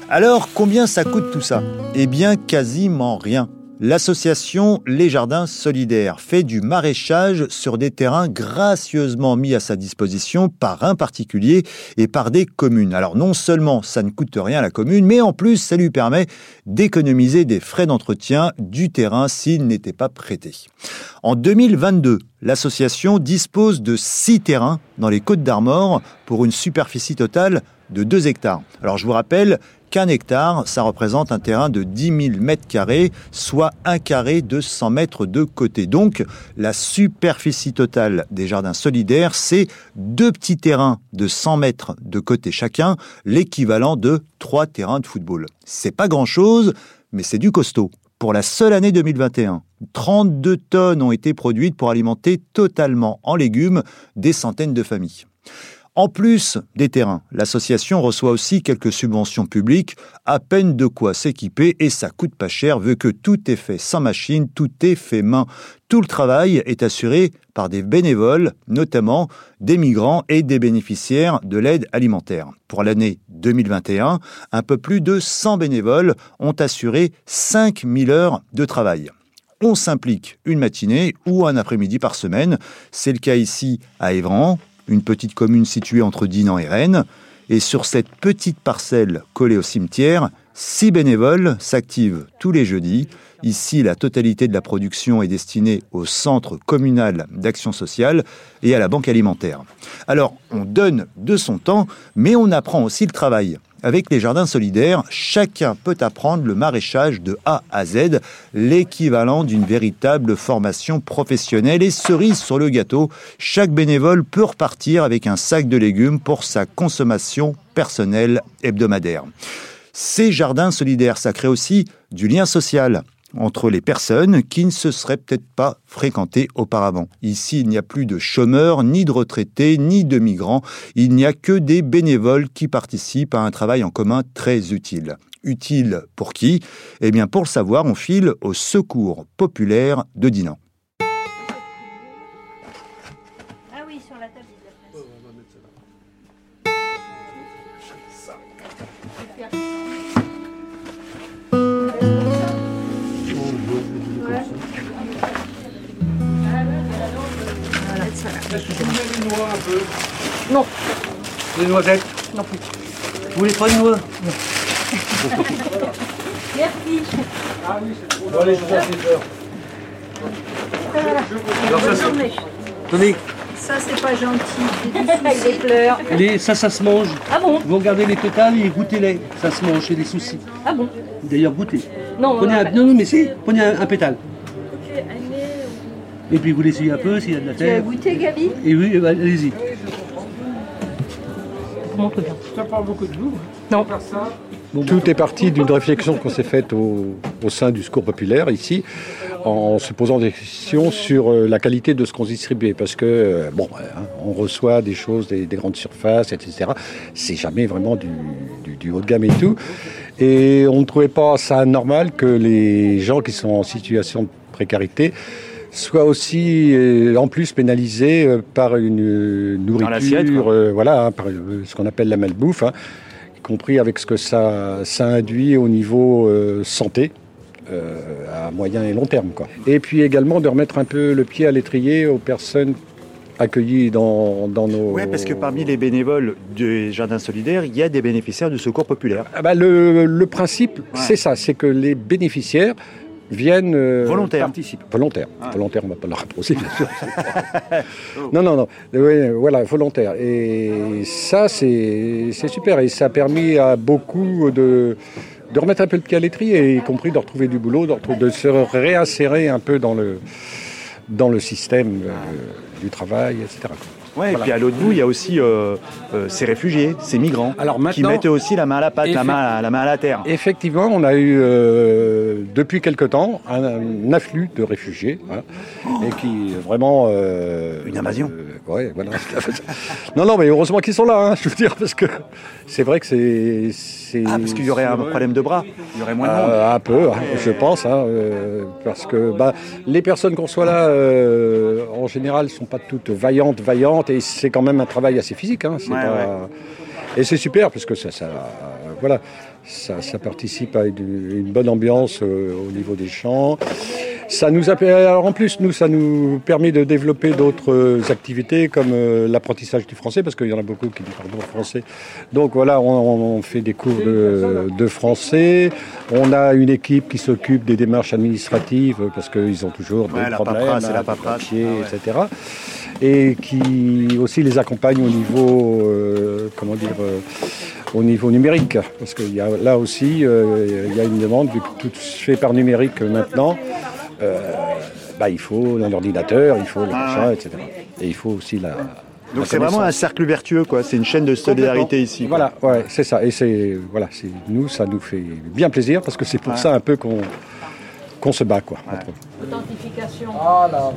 S1: Alors, combien ça coûte tout ça? Eh bien, quasiment rien. L'association Les Jardins Solidaires fait du maraîchage sur des terrains gracieusement mis à sa disposition par un particulier et par des communes. Alors non seulement ça ne coûte rien à la commune, mais en plus ça lui permet d'économiser des frais d'entretien du terrain s'il n'était pas prêté. En 2022, l'association dispose de six terrains dans les Côtes d'Armor pour une superficie totale de 2 hectares. Alors je vous rappelle, qu'un hectare, ça représente un terrain de 10 000 mètres carrés, soit un carré de 100 mètres de côté. Donc, la superficie totale des jardins solidaires, c'est deux petits terrains de 100 mètres de côté chacun, l'équivalent de trois terrains de football. C'est pas grand chose, mais c'est du costaud. Pour la seule année 2021, 32 tonnes ont été produites pour alimenter totalement en légumes des centaines de familles. En plus des terrains, l'association reçoit aussi quelques subventions publiques, à peine de quoi s'équiper et ça coûte pas cher vu que tout est fait sans machine, tout est fait main. Tout le travail est assuré par des bénévoles, notamment des migrants et des bénéficiaires de l'aide alimentaire. Pour l'année 2021, un peu plus de 100 bénévoles ont assuré 5000 heures de travail on s'implique une matinée ou un après-midi par semaine. C'est le cas ici à Évran, une petite commune située entre Dinan et Rennes. Et sur cette petite parcelle collée au cimetière, six bénévoles s'activent tous les jeudis. Ici, la totalité de la production est destinée au Centre communal d'action sociale et à la Banque alimentaire. Alors, on donne de son temps, mais on apprend aussi le travail. Avec les jardins solidaires, chacun peut apprendre le maraîchage de A à Z, l'équivalent d'une véritable formation professionnelle. Et cerise sur le gâteau, chaque bénévole peut repartir avec un sac de légumes pour sa consommation personnelle hebdomadaire. Ces jardins solidaires, ça crée aussi du lien social entre les personnes qui ne se seraient peut-être pas fréquentées auparavant. Ici, il n'y a plus de chômeurs, ni de retraités, ni de migrants. Il n'y a que des bénévoles qui participent à un travail en commun très utile. Utile pour qui? Eh bien, pour le savoir, on file au secours populaire de Dinan.
S12: Non.
S13: Des noisettes
S12: Non plus.
S13: Vous voulez pas de noix
S12: Non. Merci.
S13: Ah oui, c'est trop. Bon, allez, je vous à 16 heures. Alors ça, c'est... Tenez.
S12: Ça, c'est pas gentil. Des pleurs.
S13: Les, ça, ça se mange.
S12: Ah bon
S13: Vous regardez les totales et goûtez-les. Ça se mange, c'est des soucis.
S12: Ah bon
S13: D'ailleurs, goûtez.
S12: Non,
S13: prenez
S12: non,
S13: un... non, non, mais si, prenez un, un pétale. Et puis vous l'essuyez un peu s'il y a de la
S12: Tu as
S13: terre.
S12: goûté, Gabi
S13: Et oui, ben, allez-y.
S12: Montre bien.
S13: Ça parle beaucoup de vous.
S12: Non.
S14: Tout est parti d'une réflexion qu'on s'est faite au, au sein du secours populaire ici, en se posant des questions sur euh, la qualité de ce qu'on distribuait. Parce que, euh, bon, hein, on reçoit des choses, des, des grandes surfaces, etc. C'est jamais vraiment du, du- du haut de gamme et tout. Et on ne trouvait pas ça normal que les gens qui sont en situation de précarité soient aussi, euh, en plus, pénalisés euh, par une euh, nourriture, voilà, hein, par ce qu'on appelle la malbouffe. hein y compris avec ce que ça, ça induit au niveau santé. euh, à moyen et long terme. Quoi. Et puis également de remettre un peu le pied à l'étrier aux personnes accueillies dans, dans nos...
S1: Oui, parce que parmi les bénévoles des jardins solidaires, il y a des bénéficiaires du secours populaire.
S14: Ah bah, le, le principe, c'est ça, c'est que les bénéficiaires viennent... euh,
S1: Volontaires.
S14: participent. Volontaires. Volontaires, on ne va pas leur reposer, bien sûr. non, non, non. Oui, voilà, volontaires. Et ça, c'est super. Et ça a permis à beaucoup de, de remettre un peu le pied à l'étrier, y compris de retrouver du boulot, de se réinsérer un peu dans le, dans le système euh, du travail, etc.
S1: Ouais,
S14: Voilà.
S1: et puis à l'autre bout, il y a aussi euh, euh, ces réfugiés, ces migrants,
S14: Alors
S1: qui mettent aussi la main à la pâte, la main à, la main à la terre.
S14: Effectivement, on a eu euh, depuis quelque temps un, un afflux de réfugiés hein, et qui vraiment
S1: Une invasion.
S14: ouais, voilà. non, non, mais heureusement qu'ils sont là. hein, je veux dire parce que c'est vrai que c'est
S1: Ah, parce qu'il y aurait un problème de bras, il y aurait moins de monde.
S14: Un peu, hein, je pense, parce que bah, les personnes qu'on soit là, en général, sont pas toutes vaillantes, vaillantes, et c'est quand même un travail assez physique. hein, c'est
S1: Ouais,
S14: pas- Et c'est super, parce que ça, ça, voilà, ça, ça participe à une, une bonne ambiance euh, au niveau des champs. Ça nous a, alors en plus, nous, ça nous permet de développer d'autres activités comme euh, l'apprentissage du français, parce qu'il y en a beaucoup qui parlent pas français. Donc voilà, on, on fait des cours de, de, français. On a une équipe qui s'occupe des démarches administratives, parce qu'ils ont toujours des
S1: la
S14: problèmes,
S1: paperasse, c'est la
S14: des
S1: paperasse.
S14: papiers, etc. Et qui aussi les accompagne au niveau, euh, comment dire, euh, au niveau numérique, parce qu'il y a là aussi, euh, il y a une demande vu que tout se fait par numérique maintenant. Euh, bah, il faut un ordinateur, il faut le machin, etc. Et il faut aussi la.
S1: Donc c'est vraiment un cercle vertueux, quoi. C'est une chaîne de solidarité ici. quoi.
S14: Voilà, ouais, c'est ça. Et c'est voilà, c'est nous, ça nous fait bien plaisir parce que c'est pour
S1: Ouais.
S14: ça un peu qu'on qu'on se bat, quoi.
S12: Authentification.
S14: Ah là.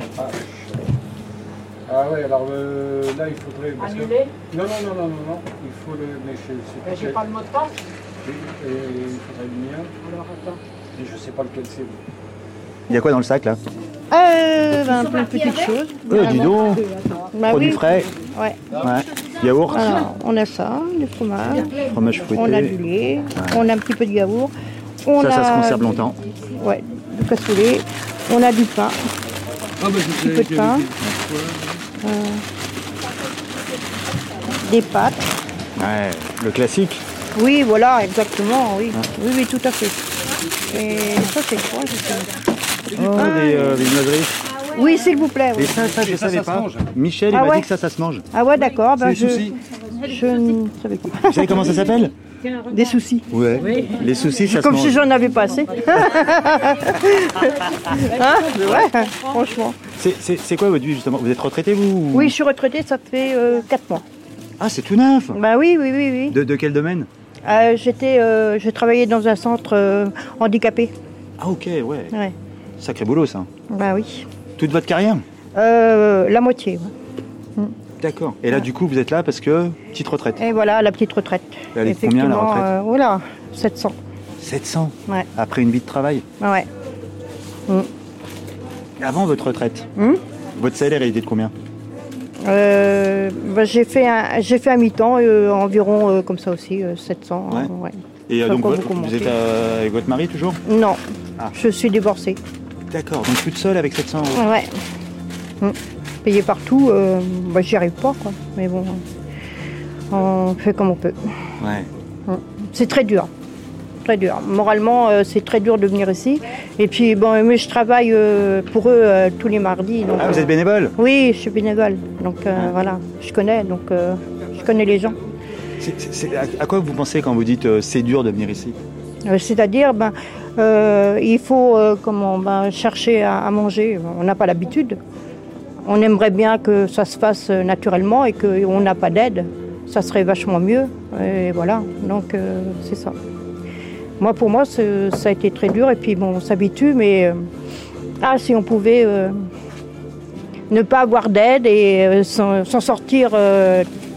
S14: Ah ouais, alors là il faudrait.
S12: Annuler
S14: Non, non, non, non, non, non. Il faut le. Mais je
S12: Ben, J'ai pas le mot de passe.
S14: il faudrait le mien.
S12: Alors attends.
S14: Et je sais pas lequel c'est.
S1: Il y a quoi dans le sac, là?
S4: Euh, ben, plein de petites choses.
S1: Euh, dis donc.
S4: Bah
S1: Produits
S4: oui.
S1: frais.
S4: Ouais.
S1: Ouais. Yaourt.
S4: Alors, on a ça, du fromage.
S1: Fromage fouetté.
S4: On a du lait. On a un petit peu de yaourt. On
S1: Ça,
S4: a
S1: ça se conserve longtemps.
S4: Ouais, du cassoulet. On a du pain.
S13: Ah, bah,
S4: un petit peu de pain. Euh, des pâtes.
S1: Ouais. Le classique.
S4: Oui, voilà, exactement, oui. Oui, oui, tout à fait. Et ça, c'est quoi je sais
S1: Oh, des euh.
S4: Oui, s'il vous plaît. oui.
S1: Et ça, ça, je savais
S13: ça
S1: pas. Michel, il
S4: Ah
S1: m'a
S4: ouais
S1: dit que ça, ça se mange.
S4: Ah ouais, d'accord. Ben, je. Je ne savais pas.
S1: Vous savez comment ça s'appelle
S4: Des soucis.
S1: Ouais. Les soucis, ça
S4: Comme
S1: se
S4: si
S1: mange.
S4: j'en avais pas assez. hein Ouais, franchement.
S1: C'est- C'est c'est quoi votre vie, justement? Vous êtes retraité, vous ou-
S4: Oui, je suis retraitée, ça fait 4 mois.
S1: Ah, c'est tout neuf
S4: Bah oui, oui, oui, oui.
S1: de, de quel domaine?
S4: Euh, J'étais, euh, je travaillais dans un centre euh, handicapé.
S1: Ah, ok, ouais.
S4: Ouais.
S1: Sacré boulot, ça.
S4: Bah oui.
S1: Toute votre carrière?
S4: Euh, la moitié. ouais.
S1: D'accord. Et là, du coup, vous êtes là parce que petite retraite.
S4: Et voilà, la petite retraite.
S1: Elle est combien, la retraite
S4: euh, Voilà, 700.
S1: 700
S4: Ouais.
S1: Après une vie de travail.
S4: Ouais. Mm.
S1: Avant votre retraite,
S4: Hmm
S1: votre salaire, il était de combien
S4: Euh, bah, j'ai fait un, fait un mi-temps, euh, environ euh, comme ça aussi, euh, 700.
S1: Ouais.
S4: euh, ouais.
S1: Et euh, donc, vous êtes euh, avec votre mari toujours
S4: Non,
S1: Ah.
S4: je suis divorcée.
S1: D'accord, donc toute seule avec 700 euros.
S4: Ouais. Mm. Payé partout, euh, bah, j'y arrive pas, quoi. Mais bon, on fait comme on peut.
S1: Ouais.
S4: C'est très dur. Très dur. Moralement, euh, c'est très dur de venir ici. Et puis, bon, mais je travaille euh, pour eux euh, tous les mardis. Donc,
S1: Ah, vous êtes bénévole?
S4: Oui, je suis bénévole. Donc euh, voilà, je connais, donc je connais les gens.
S1: À, à quoi vous pensez quand vous dites c'est dur de venir ici?
S4: C'est-à-dire, ben, euh, il faut euh, comment, ben, chercher à, à manger. On n'a pas l'habitude. On aimerait bien que ça se fasse euh, naturellement et qu'on n'a pas d'aide. Ça serait vachement mieux. Et voilà, donc euh, c'est ça. Moi, pour moi, ça a été très dur. Et puis, bon, on s'habitue, mais euh, ah, si on pouvait euh, ne pas avoir d'aide et s'en sortir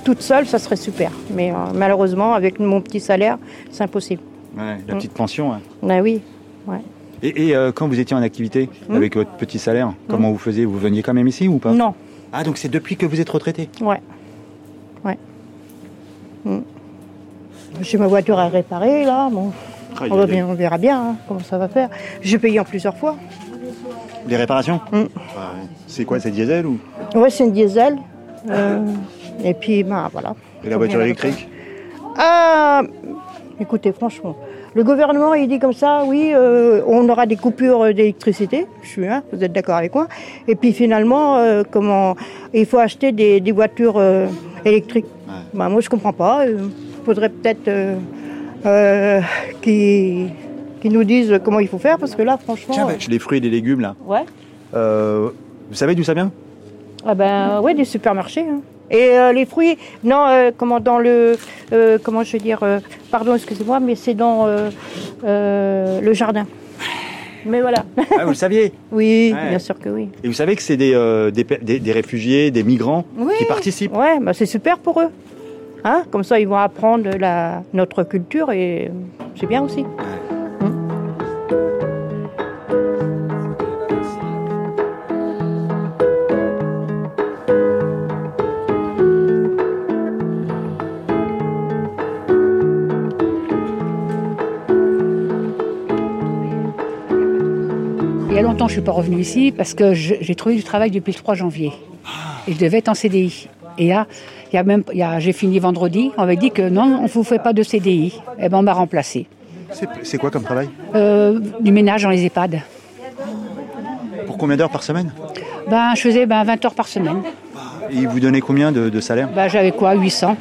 S4: toute seule, ça serait super. Mais malheureusement, avec mon petit salaire, c'est impossible.
S1: Ouais, la
S4: Mm.
S1: petite pension. hein.
S4: Ah oui, ouais.
S1: Et, et, euh, quand vous étiez en activité
S4: Hmm
S1: avec votre petit salaire, comment vous faisiez? Vous veniez quand même ici ou pas?
S4: Non,
S1: Ah, donc c'est depuis que vous êtes retraité
S4: ouais. Ouais. Mm. J'ai ma voiture à réparer, là. Bon,
S1: Ah,
S4: on,
S1: a
S4: va
S1: des-
S4: bien, on verra bien hein, comment ça va faire. J'ai payé en plusieurs fois.
S1: Les réparations? Ouais. C'est quoi C'est diesel ou?
S4: Ouais, c'est une diesel. Euh, et puis, ben voilà.
S1: Et la voiture électrique?
S4: Ah, écoutez, franchement, le gouvernement, il dit comme ça, oui, euh, on aura des coupures d'électricité. Je suis, hein, vous êtes d'accord avec moi. Et puis finalement, euh, comment, il faut acheter des, des voitures euh, électriques. Ben, moi, je comprends pas. Il faudrait peut-être qu'ils nous disent comment il faut faire, parce que là, franchement,
S1: Tiens, bah, les fruits et les légumes là.
S4: ouais.
S1: Vous savez d'où ça vient?
S4: Ah ben ouais, des supermarchés. hein. Et euh, les fruits, non, euh, comment dans le, euh, comment je vais dire, pardon, excusez-moi, mais c'est dans le jardin. Mais voilà.
S1: Ah, vous le saviez
S4: Oui,
S1: Ouais.
S4: bien sûr que oui.
S1: Et vous savez que c'est des, des, des- des réfugiés, des migrants
S4: Oui.
S1: qui participent?
S4: Ouais, bah c'est super pour eux. Hein? Comme ça, ils vont apprendre la, notre culture et c'est bien aussi.
S15: Je ne suis pas revenue ici parce que j'ai trouvé du travail depuis le 3 janvier. Et je devais être en CDI. Et là, y a même, j'ai fini vendredi, on m'a dit que non, on ne vous fait pas de CDI. Et eh ben on m'a remplacé.
S1: C'est quoi comme travail?
S15: Euh, Du ménage dans les EHPAD.
S1: Pour combien d'heures par semaine?
S15: Ben, Je faisais ben, 20 heures par semaine.
S1: Et vous donnez combien de, salaire?
S15: Ben, J'avais quoi? 800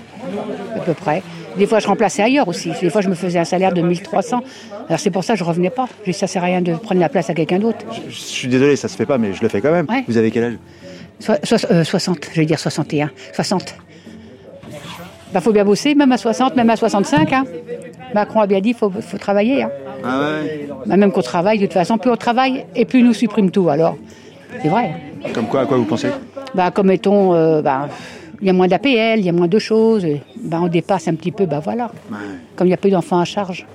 S15: à peu près. Des fois, je remplaçais ailleurs aussi. Des fois, je me faisais un salaire de 1300. Alors, c'est pour ça que je ne revenais pas. Je ça ne sert à rien de prendre la place à quelqu'un d'autre.
S1: Je, suis désolé, ça se fait pas, mais je le fais quand même. Vous avez quel âge?
S15: 60, je vais dire 61. 60. Il faut bien bosser, même à 60, même à 65. Hein. Macron a bien dit qu'il faut, travailler. Hein.
S1: Ah ouais.
S15: Ben, même qu'on travaille, de toute façon, plus on travaille et plus nous supprime tout. Alors, c'est vrai.
S1: Comme quoi, à quoi vous pensez?
S15: Bah, Comme mettons, euh, bah, il y a moins d'APL, il y a moins de choses. bah, on dépasse un petit peu, bah voilà. Comme il n'y a plus d'enfants à charge.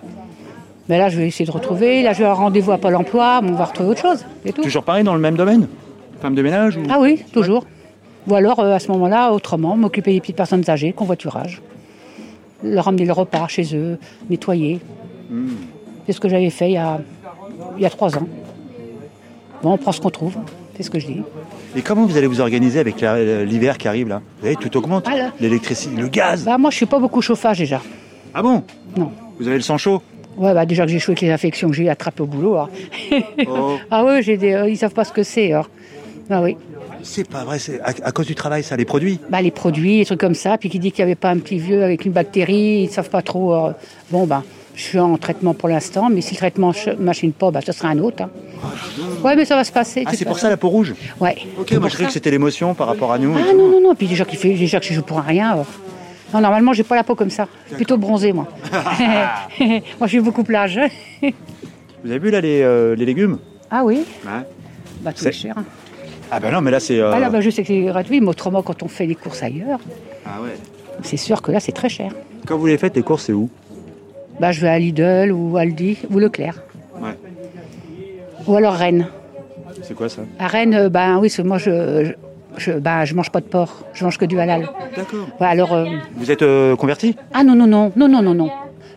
S15: Mais là, je vais essayer de retrouver. Là, je vais avoir rendez-vous à Pôle emploi, on va retrouver autre chose.
S1: Toujours pareil dans le même domaine? Femme de ménage
S15: Ah oui, toujours. Ou alors, euh, à ce moment-là, autrement, m'occuper des petites personnes âgées, convoiturage. Leur ramener le repas chez eux, nettoyer. Hmm. C'est ce que j'avais fait il y, a, il y a trois ans. Bon, on prend ce qu'on trouve, c'est ce que je dis.
S1: Et comment vous allez vous organiser avec l'hiver qui arrive là Vous voyez, tout augmente. Ah, L'électricité, le gaz.
S15: Bah, moi, je suis pas beaucoup chauffage déjà.
S1: Ah bon
S15: Non.
S1: Vous avez le sang chaud
S15: Ouais, bah déjà que j'ai chaud avec les infections que j'ai attrapées au boulot. Hein. Oh. ah oui, j'ai des, euh, ils savent pas ce que c'est. Hein. Ah oui.
S1: C'est pas vrai, c'est à, cause du travail, ça, les produits
S15: Bah les produits, les trucs comme ça. Puis qui dit qu'il n'y avait pas un petit vieux avec une bactérie, ils savent pas trop. Euh, bon, bah, je suis en traitement pour l'instant, mais si le traitement ne machine pas, bah, ce sera un autre. Hein. Ouais, mais ça va se passer.
S1: Ah, c'est pour ça la peau rouge?
S15: Ouais.
S1: Ok, moi je croyais que c'était l'émotion par rapport à nous.
S15: Ah non, non, non. Puis déjà, fait, déjà que je joue pour un rien. Non, normalement, j'ai pas la peau comme ça. Plutôt bronzée, moi. moi, je suis beaucoup plage.
S1: Vous avez vu là les, euh, les légumes?
S15: Ah oui ouais. Bah, tout est cher. Hein.
S1: Ah ben non, mais là c'est. Euh,
S15: ah là, bah, je sais que c'est gratuit, mais autrement, quand on fait les courses ailleurs,
S1: ah ouais.
S15: c'est sûr que là, c'est très cher.
S1: Quand vous les faites, les courses, c'est où?
S15: Bah, Je vais à Lidl ou Aldi ou Leclerc. Ouais. Ou alors Rennes.
S1: C'est quoi ça?
S15: À Rennes, ben oui, moi je, je, bah, je mange pas de porc, je mange que du halal.
S1: D'accord.
S15: alors. Euh,
S1: vous êtes euh, converti
S15: Ah non non non non non non non.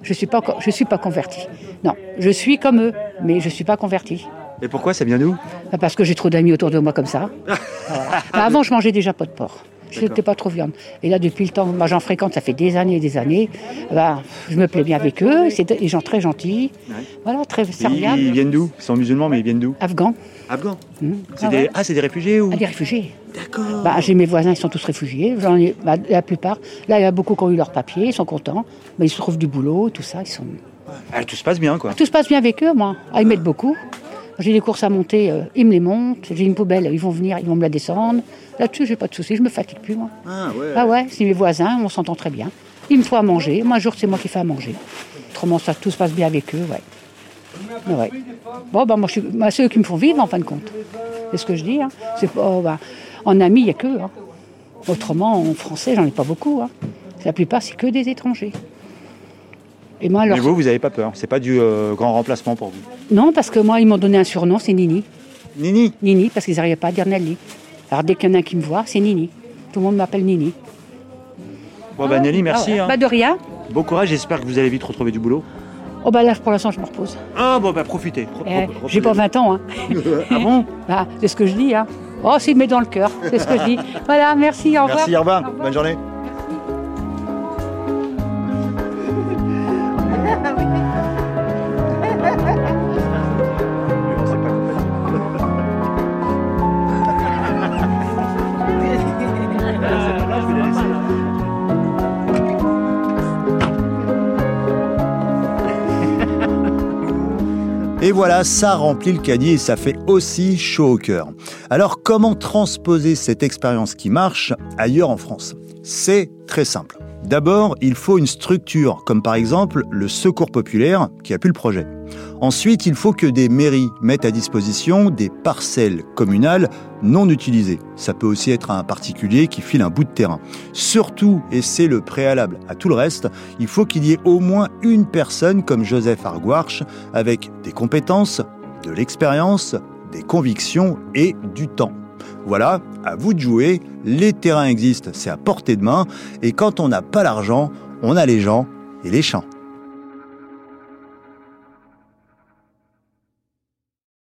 S15: Je suis pas je suis pas converti. Non, je suis comme eux, mais je suis pas converti.
S1: Et pourquoi ça vient d'où?
S15: Bah, Parce que j'ai trop d'amis autour de moi comme ça. Avant, je mangeais déjà pas de porc. Je n'étais pas trop viande. Et là, depuis le temps, moi j'en fréquente, ça fait des années et des années. Bah, je me plais bien avec eux. C'est des gens très gentils. Voilà, très serviables.
S1: Ils viennent d'où? Ils sont musulmans, mais ils viennent d'où?
S15: Afghans.
S1: Afghans mmh. ah, des... ah, c'est des réfugiés ou?
S15: Ah, Des réfugiés.
S1: D'accord.
S15: Bah, j'ai mes voisins, ils sont tous réfugiés. Ai... Bah, la plupart. Là, il y a beaucoup qui ont eu leurs papiers, ils sont contents. Mais ils se trouvent du boulot, tout ça. Ils sont...
S1: Ah, tout se passe bien, quoi.
S15: tout se passe bien avec eux, moi. Ah, ils m'aident beaucoup. J'ai des courses à monter, euh, ils me les montent. J'ai une poubelle, ils vont venir, ils vont me la descendre. Là-dessus, j'ai pas de soucis, je me fatigue plus, moi.
S1: Ah ouais
S15: Ah ouais, c'est mes voisins, on s'entend très bien. Il me faut à manger. Moi, un jour, c'est moi qui fais à manger. Autrement, ça, tout se passe bien avec eux, ouais. Ouais. Bon, ben, moi, je suis, c'est eux qui me font vivre, en fin de compte. C'est ce que je dis. Hein. C'est, oh, ben, en amis, il n'y a qu'eux. Hein. Autrement, en français, j'en ai pas beaucoup. Hein. La plupart, c'est que des étrangers.
S1: Et moi, alors... Mais vous, vous n'avez pas peur C'est pas du euh, grand remplacement pour vous
S15: Non, parce que moi, ils m'ont donné un surnom, c'est Nini.
S1: Nini
S15: Nini, parce qu'ils n'arrivaient pas à dire Nelly. Alors dès qu'il y en a un qui me voit, c'est Nini. Tout le monde m'appelle Nini.
S1: Bon, bah Nelly, merci. Ah,
S15: hein. Bah de rien.
S1: Bon courage, j'espère que vous allez vite retrouver du boulot.
S15: Oh bah là, pour l'instant, je me repose.
S1: Ah bon, bah profitez.
S15: Eh, j'ai pas 20 ans. Hein.
S1: ah bon
S15: bah, C'est ce que je dis. Hein. Oh, c'est met dans le cœur. C'est ce que je dis. Voilà, merci, au revoir.
S1: Merci, au revoir. Bonne journée. Voilà, ça remplit le caddie et ça fait aussi chaud au cœur. Alors comment transposer cette expérience qui marche ailleurs en France? C'est très simple. D'abord, il faut une structure, comme par exemple le Secours populaire qui a pu le projet. Ensuite, il faut que des mairies mettent à disposition des parcelles communales non utilisées. Ça peut aussi être un particulier qui file un bout de terrain. Surtout, et c'est le préalable à tout le reste, il faut qu'il y ait au moins une personne comme Joseph Arguarche avec des compétences, de l'expérience, des convictions et du temps. Voilà, à vous de jouer, les terrains existent, c'est à portée de main, et quand on n'a pas l'argent, on a les gens et les champs.